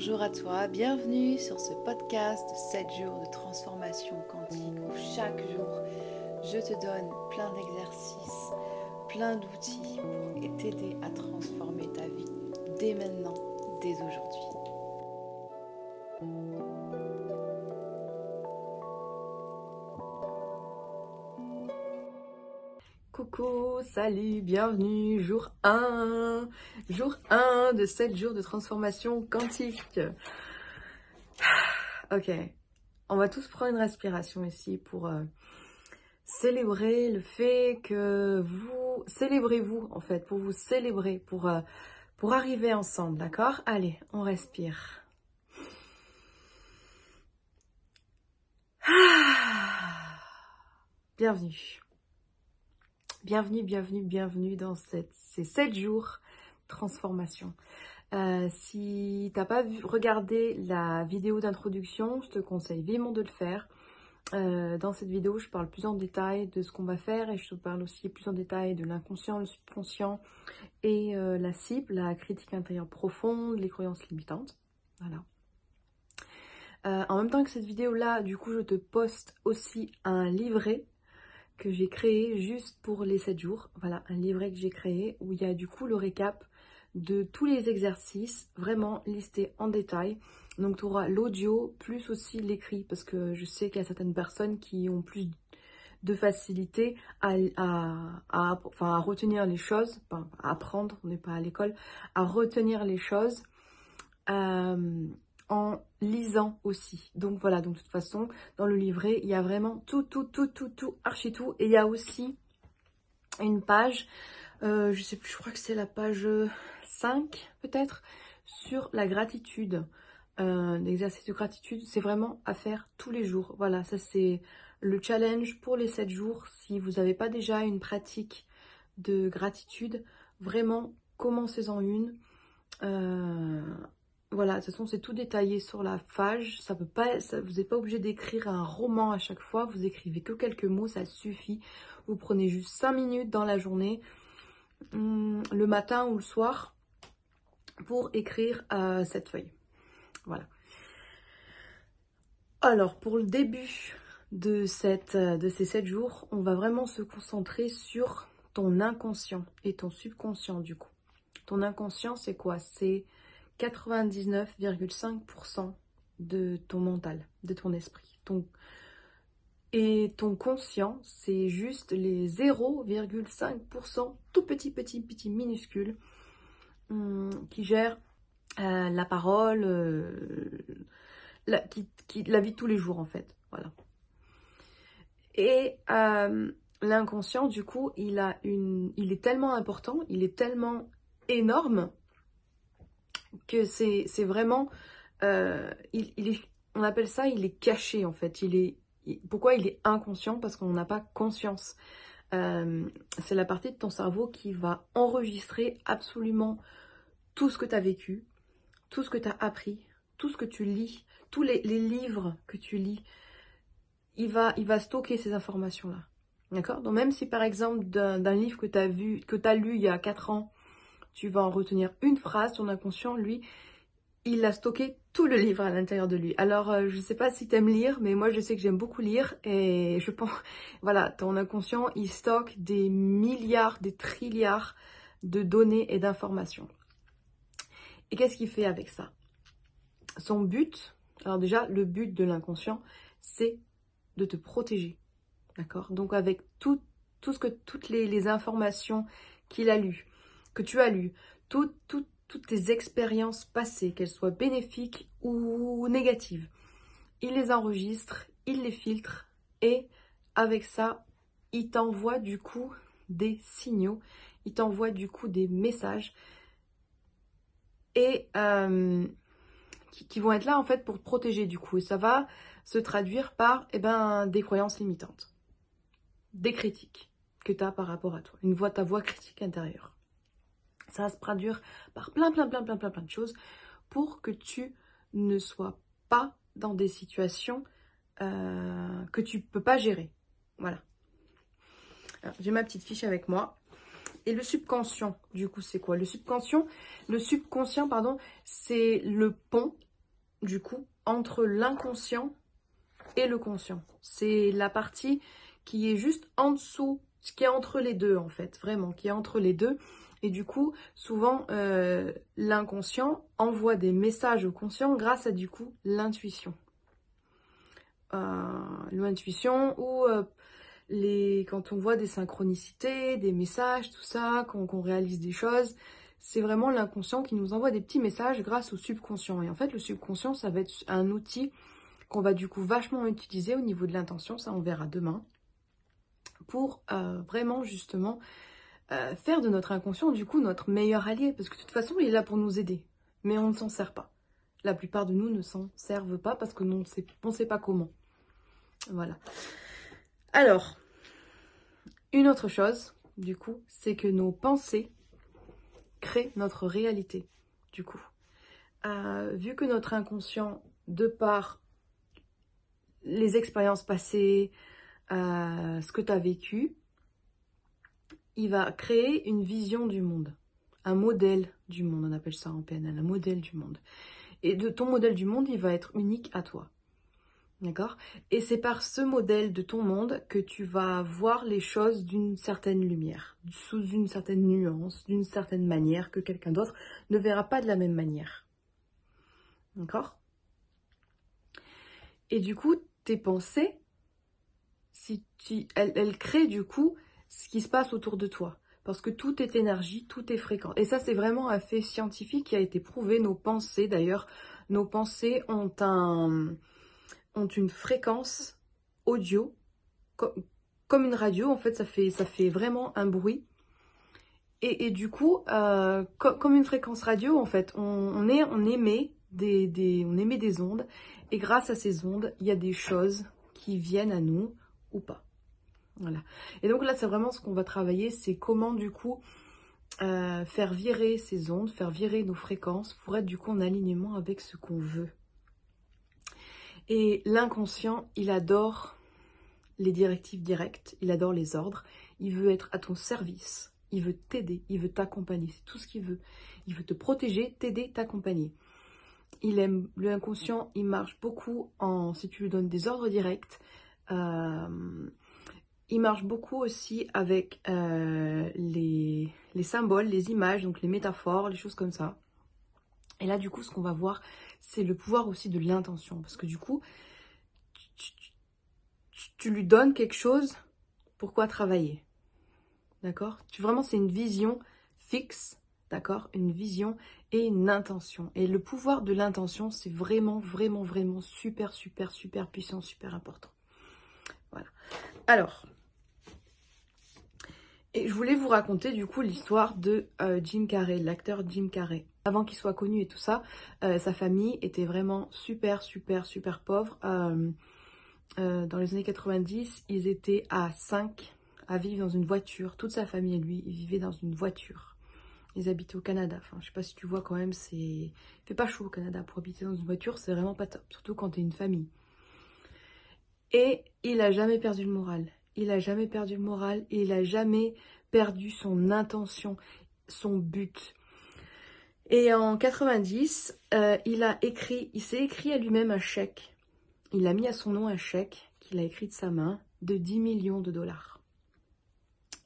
bonjour à toi, bienvenue sur ce podcast 7 jours de transformation quantique où chaque jour je te donne plein d'exercices, plein d'outils pour t'aider à transformer ta vie dès maintenant, dès aujourd'hui. Salut, bienvenue, jour 1, jour 1 de 7 jours de transformation quantique. Ok, on va tous prendre une respiration ici pour euh, célébrer le fait que vous, célébrez-vous en fait, pour vous célébrer, pour, euh, pour arriver ensemble, d'accord? Allez, on respire. Ah. Bienvenue. Bienvenue, bienvenue, bienvenue dans ces 7 jours transformation. Euh, si t'as pas regardé la vidéo d'introduction, je te conseille vivement de le faire. Euh, dans cette vidéo, je parle plus en détail de ce qu'on va faire et je te parle aussi plus en détail de l'inconscient, le subconscient et euh, la cible, la critique intérieure profonde, les croyances limitantes. Voilà. En même temps que cette vidéo-là, du coup, je te poste aussi un livret que j'ai créé juste pour les 7 jours. Voilà, un livret que j'ai créé où il y a du coup le récap de tous les exercices vraiment listés en détail. Donc tu auras l'audio plus aussi l'écrit parce que je sais qu'il y a certaines personnes qui ont plus de facilité à, à, à retenir les choses, enfin, à apprendre, on n'est pas à l'école, à retenir les choses. Euh, en lisant aussi. Donc voilà, donc de toute façon, dans le livret, il y a vraiment tout, tout, tout, tout, tout, archi tout. Et il y a aussi une page, euh, je sais plus, je crois que c'est la page 5 peut-être, sur la gratitude. Euh, L'exercice de gratitude, c'est vraiment à faire tous les jours. Voilà, ça c'est le challenge pour les 7 jours. Si vous n'avez pas déjà une pratique de gratitude, vraiment commencez-en une. Euh, voilà, de toute façon, c'est tout détaillé sur la page. Ça peut pas, vous n'êtes pas obligé d'écrire un roman à chaque fois. Vous écrivez que quelques mots, ça suffit. Vous prenez juste 5 minutes dans la journée, hum, le matin ou le soir, pour écrire euh, cette feuille. Voilà. Alors, pour le début de, de ces 7 jours, on va vraiment se concentrer sur ton inconscient et ton subconscient du coup. Ton inconscient, c'est quoi? C'est 99,5% de ton mental, de ton esprit. Ton... Et ton conscient, c'est juste les 0,5%, tout petit, petit, petit, minuscule, hum, qui gère euh, la parole, euh, la, vie tous les jours en fait. Et euh, l'inconscient, du coup, il, a une, il est tellement important, il est tellement énorme que c'est vraiment... Euh, il, est, on appelle ça, il est caché en fait. Il est, pourquoi il est inconscient? Parce qu'on n'a pas conscience. Euh, c'est la partie de ton cerveau qui va enregistrer absolument tout ce que tu as vécu, tout ce que tu as appris, tout ce que tu lis, tous les, livres que tu lis. Il va, il va stocker ces informations-là. D'accord? Donc même si par exemple d'un livre que tu vu, que tu as lu il y a 4 ans, tu vas en retenir une phrase, ton inconscient, lui, il a stocké tout le livre à l'intérieur de lui. Alors, euh, je ne sais pas si tu aimes lire, mais moi, je sais que j'aime beaucoup lire. Et je pense, voilà, ton inconscient, il stocke des milliards, des trilliards de données et d'informations. Et qu'est-ce qu'il fait avec ça? Son but, alors déjà, le but de l'inconscient, c'est de te protéger. D'accord? Donc, avec tout, tout ce que, toutes les, les informations qu'il a lues, que tu as lu, toutes tes expériences passées, qu'elles soient bénéfiques ou négatives, il les enregistre, il les filtre et avec ça, il t'envoie du coup des signaux, il t'envoie du coup des messages et euh, qui, vont être là en fait pour te protéger du coup. Et ça va se traduire par eh ben, des croyances limitantes, des critiques que tu as par rapport à toi, une voix, ta voix critique intérieure. Ça va se traduire par plein, plein, plein, plein, plein, plein de choses pour que tu ne sois pas dans des situations euh, que tu ne peux pas gérer. Voilà. J'ai ma petite fiche avec moi. Et le subconscient, du coup, c'est quoi? Le subconscient, le subconscient, pardon, c'est le pont du coup, entre l'inconscient et le conscient. C'est la partie qui est juste en dessous, ce qui est entre les deux en fait, vraiment, qui est entre les deux. Et du coup, souvent, euh, l'inconscient envoie des messages au conscient grâce à du coup l'intuition. Euh, l'intuition ou euh, les, quand on voit des synchronicités, des messages, tout ça, quand on réalise des choses, c'est vraiment l'inconscient qui nous envoie des petits messages grâce au subconscient. Et en fait, le subconscient, ça va être un outil qu'on va du coup vachement utiliser au niveau de l'intention, ça on verra demain, pour vraiment justement euh, faire de notre inconscient du coup notre meilleur allié, parce que de toute façon il est là pour nous aider, mais on ne s'en sert pas. La plupart de nous ne s'en servent pas parce que on ne sait pas comment. Voilà. Alors, une autre chose, du coup, c'est que nos pensées créent notre réalité, du coup. Euh, vu que notre inconscient, de par les expériences passées, euh, ce que tu as vécu, il va créer une vision du monde, un modèle du monde, on appelle ça en PNL, un modèle du monde. Et de ton modèle du monde, il va être unique à toi. D'accord? Et c'est par ce modèle de ton monde que tu vas voir les choses d'une certaine lumière, sous une certaine nuance, d'une certaine manière que quelqu'un d'autre ne verra pas de la même manière. D'accord? Et du coup, tes pensées, si tu, elles, créent du coup ce qui se passe autour de toi. Parce que tout est énergie, tout est fréquent. Et ça, c'est vraiment un fait scientifique qui a été prouvé. Nos pensées, d'ailleurs, nos pensées ont un ont une fréquence audio, comme une radio, en fait, ça fait, ça fait vraiment un bruit. Et, du coup, euh, comme une fréquence radio, en fait, on, est, on, émet des, on émet des ondes, et grâce à ces ondes, il y a des choses qui viennent à nous ou pas. Voilà. Et donc là, c'est vraiment ce qu'on va travailler, c'est comment du coup euh, faire virer ces ondes, faire virer nos fréquences pour être du coup en alignement avec ce qu'on veut. Et l'inconscient, il adore les directives directes, il adore les ordres, il veut être à ton service, il veut t'aider, il veut t'accompagner, c'est tout ce qu'il veut. Il veut te protéger, t'aider, t'accompagner. Il aime l'inconscient, il marche beaucoup en si tu lui donnes des ordres directs. Euh, il marche beaucoup aussi avec euh, les, les symboles, les images, donc les métaphores, les choses comme ça. Et là, du coup, ce qu'on va voir, c'est le pouvoir aussi de l'intention. Parce que du coup, tu, lui donnes quelque chose, pourquoi travailler? D'accord? Tu, Vraiment, c'est une vision fixe, d'accord? Une vision et une intention. Et le pouvoir de l'intention, c'est vraiment, vraiment, vraiment super, super, super puissant, super important. Voilà. Alors, et je voulais vous raconter du coup l'histoire de euh, Jim Carrey, l'acteur Jim Carrey. Avant qu'il soit connu et tout ça, euh, sa famille était vraiment super, super, super pauvre. Euh, dans les années 90, ils étaient à 5 à vivre dans une voiture. Toute sa famille et lui, ils vivaient dans une voiture. Ils habitaient au Canada. Enfin, je sais pas si tu vois quand même, c'est... Fait pas chaud au Canada. Pour habiter dans une voiture, c'est vraiment pas top. Surtout quand t'es une famille. Et il a jamais perdu le moral il a jamais perdu le moral et il a jamais perdu son intention, son but. Et en 90, euh, il a écrit, il s'est écrit à lui-même un chèque. Il a mis à son nom un chèque qu'il a écrit de sa main de 10 millions de dollars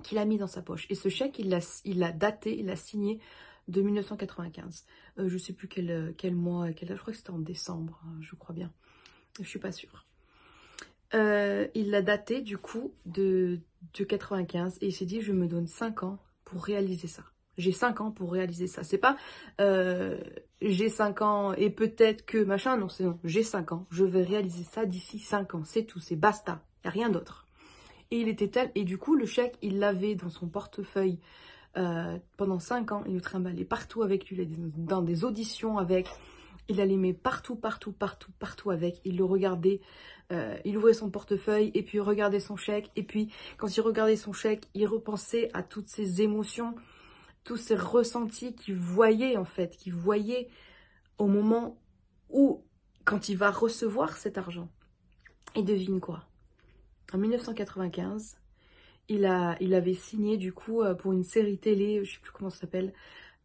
qu'il a mis dans sa poche. Et ce chèque, il l'a daté, il l'a signé de 1995. Euh, je ne sais plus quel, quel mois, quel, je crois que c'était en décembre, hein, je crois bien. Je suis pas sûre. Euh, il l'a daté du coup de, de 95 et il s'est dit je me donne 5 ans pour réaliser ça. J'ai 5 ans pour réaliser ça. C'est pas euh, j'ai 5 ans et peut-être que machin, non, c'est non. J'ai 5 ans, je vais réaliser ça d'ici 5 ans. C'est tout, c'est basta. Il a rien d'autre. Et il était tel, et du coup le chèque il l'avait dans son portefeuille euh, pendant 5 ans. Il le trimballait partout avec lui, dans des auditions avec. Il allait partout, partout, partout, partout avec. Il le regardait euh, il ouvrait son portefeuille et puis regardait son chèque. Et puis quand il regardait son chèque, il repensait à toutes ses émotions, tous ses ressentis qu'il voyait en fait, qu'il voyait au moment où, quand il va recevoir cet argent. Et devine quoi? En 1995, il, a, il avait signé du coup euh, pour une série télé, je sais plus comment ça s'appelle,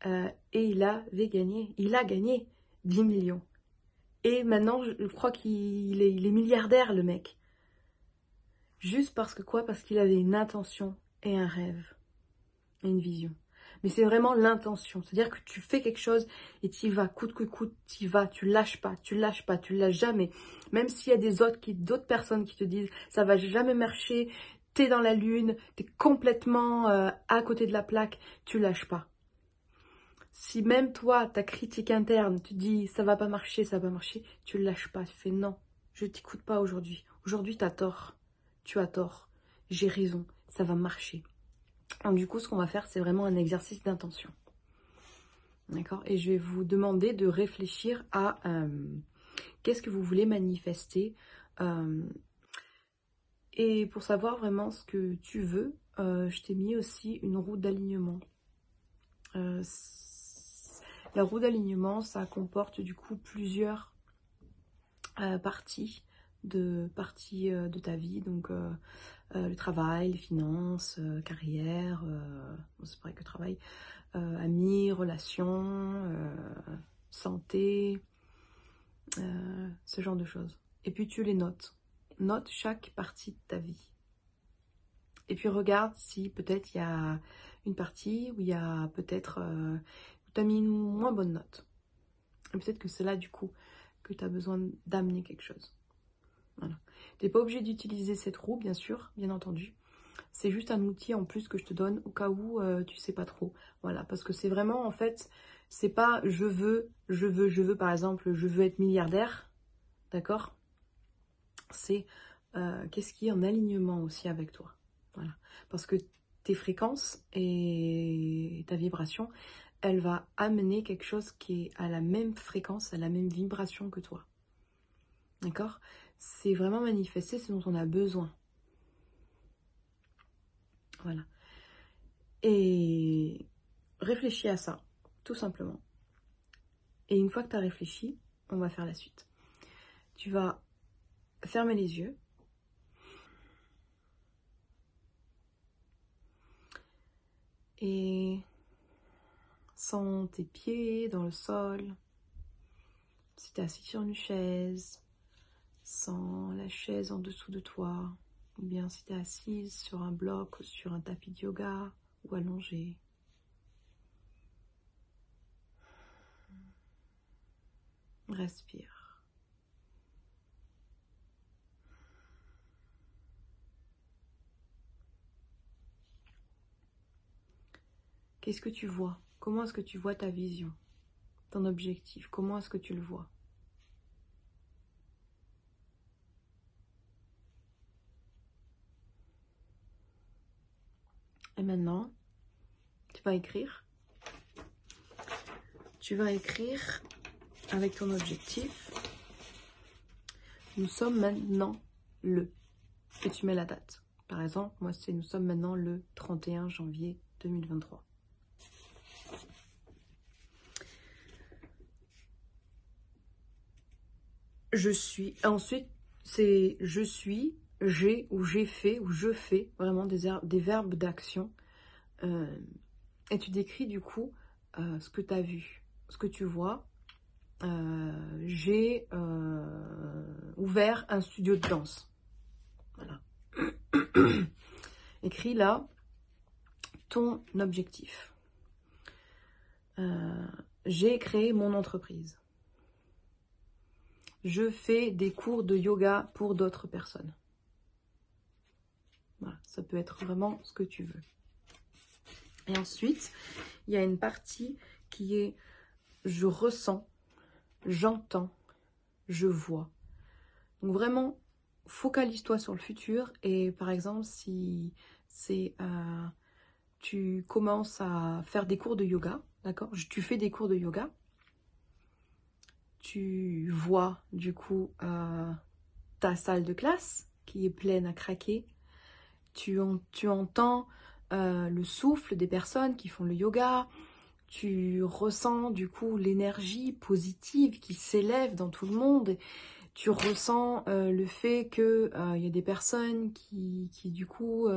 euh, et il avait gagné, il a gagné 10 millions. Et maintenant, je crois qu'il est, il est milliardaire, le mec. Juste parce que quoi? Parce qu'il avait une intention et un rêve. Et une vision. Mais c'est vraiment l'intention. C'est-à-dire que tu fais quelque chose et tu y vas, coûte que coûte, tu y vas, tu lâches pas, tu lâches pas, tu lâches jamais. Même s'il y a des autres, qui, d'autres personnes qui te disent ça va jamais marcher, t'es dans la lune, t'es complètement euh, à côté de la plaque, tu lâches pas. Si même toi, ta critique interne, tu dis ça va pas marcher, ça va pas marcher, tu le lâches pas, tu fais non, je t'écoute pas aujourd'hui. Aujourd'hui, tu as tort. Tu as tort. J'ai raison, ça va marcher. Donc du coup, ce qu'on va faire, c'est vraiment un exercice d'intention. D'accord? Et je vais vous demander de réfléchir à euh, qu'est-ce que vous voulez manifester. Euh, et pour savoir vraiment ce que tu veux, euh, je t'ai mis aussi une roue d'alignement. La roue d'alignement, ça comporte du coup plusieurs parties de parties de ta vie. Donc euh, le travail, les finances, euh, carrière, euh, c'est pas que travail, amis, relations, santé, ce genre de choses. Et puis tu les notes. Note chaque partie de ta vie. Et puis regarde si peut-être il y a une partie où il y a peut-être où tu as mis une moins bonne note. Et peut-être que c'est là du coup que tu as besoin d'amener quelque chose. Voilà. Tu n'es pas obligé d'utiliser cette roue, bien sûr, bien entendu. C'est juste un outil en plus que je te donne au cas où tu euh, tu sais pas trop. Voilà, parce que c'est vraiment, en fait, c'est pas je veux, je veux, je veux, par exemple, je veux être milliardaire, d'accord? C'est euh, qu'est-ce qui est en alignement aussi avec toi? Voilà, parce que tes fréquences et ta vibration, elle va amener quelque chose qui est à la même fréquence, à la même vibration que toi. D'accord? C'est vraiment manifester ce dont on a besoin. Voilà. Et réfléchis à ça, tout simplement. Et une fois que tu as réfléchi, on va faire la suite. Tu vas fermer les yeux. Et sens tes pieds dans le sol. Si tu es assis sur une chaise, sans la chaise en dessous de toi, ou bien si tu es assise sur un bloc sur un tapis de yoga ou allongé. Respire. Qu'est-ce que tu vois? Comment est-ce que tu vois ta vision Ton objectif? Comment est-ce que tu le vois? Et maintenant, tu vas écrire. Tu vas écrire avec ton objectif. Nous sommes maintenant le. Et tu mets la date. Par exemple, moi, c'est nous sommes maintenant le 31 janvier 2023. Je suis. Ensuite, c'est je suis j'ai ou j'ai fait ou je fais, vraiment des, verbes d'action. Euh, et tu décris du coup euh, ce que tu as vu, ce que tu vois. Euh, j'ai ouvert un studio de danse. Voilà. Écris là ton objectif. j'ai créé mon entreprise. Je fais des cours de yoga pour d'autres personnes. Voilà, ça peut être vraiment ce que tu veux. Et ensuite, il y a une partie qui est je ressens, j'entends, je vois. Donc vraiment, focalise-toi sur le futur et par exemple, si c'est euh, tu commences à faire des cours de yoga, d'accord? Tu fais des cours de yoga, tu vois du coup euh, ta salle de classe qui est pleine à craquer, tu, entends euh, le souffle des personnes qui font le yoga, tu ressens du coup l'énergie positive qui s'élève dans tout le monde, tu ressens euh, le fait qu'il y a des personnes qui, du coup,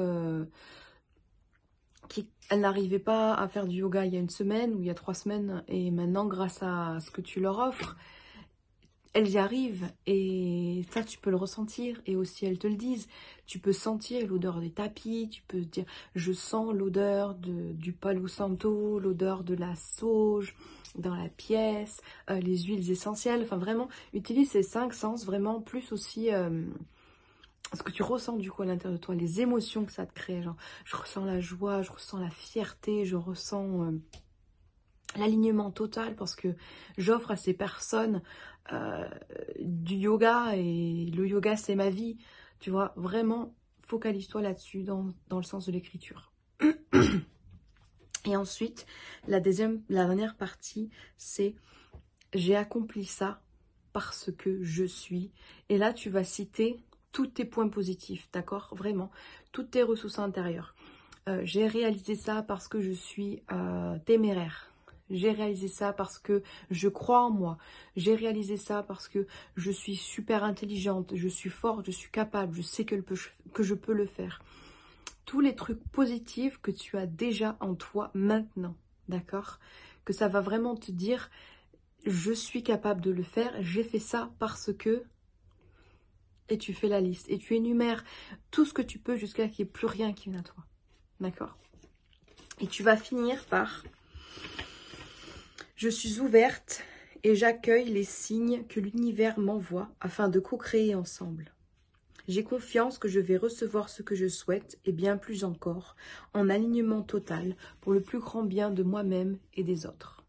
qui, elles n'arrivaient pas à faire du yoga il y a une semaine ou il y a trois semaines, et maintenant grâce à ce que tu leur offres, elles y arrivent et ça tu peux le ressentir et aussi elles te le disent. Tu peux sentir l'odeur des tapis, tu peux dire je sens l'odeur du palo santo, l'odeur de la sauge dans la pièce, euh, les huiles essentielles. Enfin vraiment, utilise ces cinq sens vraiment plus aussi euh, ce que tu ressens du coup à l'intérieur de toi, les émotions que ça te crée. Genre je ressens la joie, je ressens la fierté, je ressens euh, l'alignement total parce que j'offre à ces personnes euh, du yoga et le yoga c'est ma vie. Tu vois, vraiment focalise-toi là-dessus dans, dans, le sens de l'écriture. et ensuite, la deuxième, la dernière partie, c'est j'ai accompli ça parce que je suis. Et là, tu vas citer tous tes points positifs, d'accord? Vraiment, toutes tes ressources intérieures. Euh, j'ai réalisé ça parce que je suis euh, téméraire j'ai réalisé ça parce que je crois en moi. J'ai réalisé ça parce que je suis super intelligente, je suis forte, je suis capable, je sais que, que je peux le faire. Tous les trucs positifs que tu as déjà en toi maintenant, d'accord? Que ça va vraiment te dire, je suis capable de le faire, j'ai fait ça parce que... Et tu fais la liste et tu énumères tout ce que tu peux jusqu'à qu'il n'y ait plus rien qui vienne à toi. D'accord? Et tu vas finir par je suis ouverte et j'accueille les signes que l'univers m'envoie afin de co-créer ensemble. J'ai confiance que je vais recevoir ce que je souhaite et bien plus encore, en alignement total pour le plus grand bien de moi-même et des autres.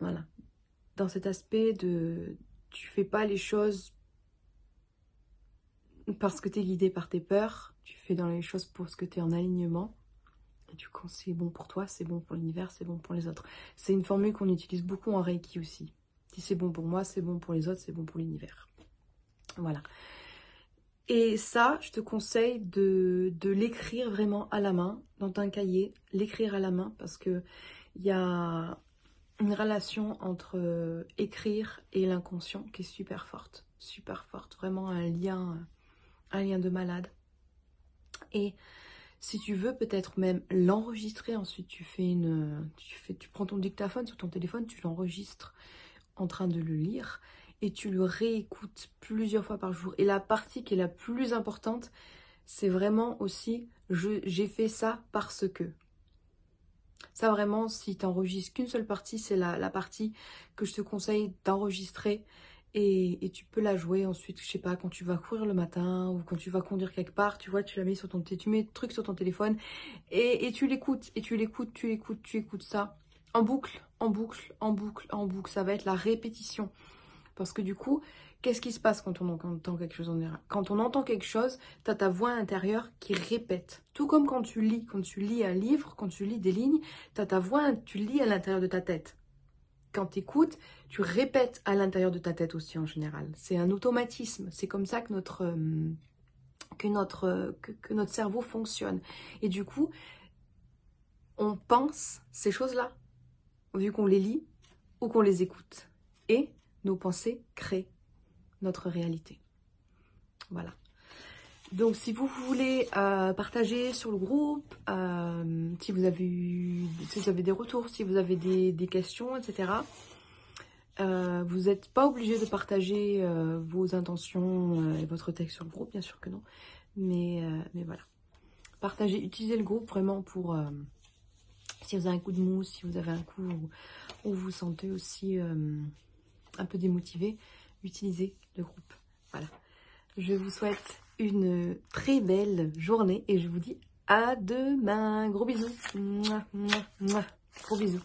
Voilà. Dans cet aspect de tu fais pas les choses parce que tu es guidé par tes peurs, tu fais dans les choses pour ce que tu es en alignement. Et du coup, c'est bon pour toi, c'est bon pour l'univers, c'est bon pour les autres. C'est une formule qu'on utilise beaucoup en Reiki aussi. Si c'est bon pour moi, c'est bon pour les autres, c'est bon pour l'univers. Voilà. Et ça, je te conseille de, l'écrire vraiment à la main, dans un cahier, l'écrire à la main, parce que il y a une relation entre euh, écrire et l'inconscient qui est super forte, super forte, vraiment un lien, un lien de malade. Et si tu veux peut-être même l'enregistrer, ensuite tu fais une, tu, fais, tu prends ton dictaphone sur ton téléphone, tu l'enregistres en train de le lire et tu le réécoutes plusieurs fois par jour. Et la partie qui est la plus importante, c'est vraiment aussi j'ai fait ça parce que. Ça vraiment, si tu n'enregistres qu'une seule partie, c'est la, la, partie que je te conseille d'enregistrer et, tu peux la jouer ensuite, je sais pas, quand tu vas courir le matin ou quand tu vas conduire quelque part, tu vois, tu la mets sur ton tu mets truc sur ton téléphone et, tu l'écoutes, et tu l'écoutes, tu l'écoutes, tu écoutes ça en boucle, en boucle, en boucle, en boucle. Ça va être la répétition. Parce que du coup, qu'est-ce qui se passe quand on entend quelque chose en erreur Quand on entend quelque chose, tu as ta voix intérieure qui répète. Tout comme quand tu lis, quand tu lis un livre, quand tu lis des lignes, tu as ta voix, tu lis à l'intérieur de ta tête quand tu écoutes, tu répètes à l'intérieur de ta tête aussi en général. C'est un automatisme. C'est comme ça que notre, euh, que, notre, que, notre cerveau fonctionne. Et du coup, on pense ces choses-là, vu qu'on les lit ou qu'on les écoute. Et nos pensées créent notre réalité. Voilà. Donc si vous voulez euh, partager sur le groupe, euh, si, vous avez des retours, si vous avez des, questions, etc. Euh, vous n'êtes pas obligé de partager vos intentions et votre texte sur le groupe, bien sûr que non. Mais, voilà. Partagez, utilisez le groupe vraiment pour... si vous avez un coup de mousse, si vous avez un coup où, où vous vous sentez aussi un peu démotivé, utilisez le groupe. Voilà. Je vous souhaite une très belle journée et je vous dis à demain. Gros bisous. Gros bisous.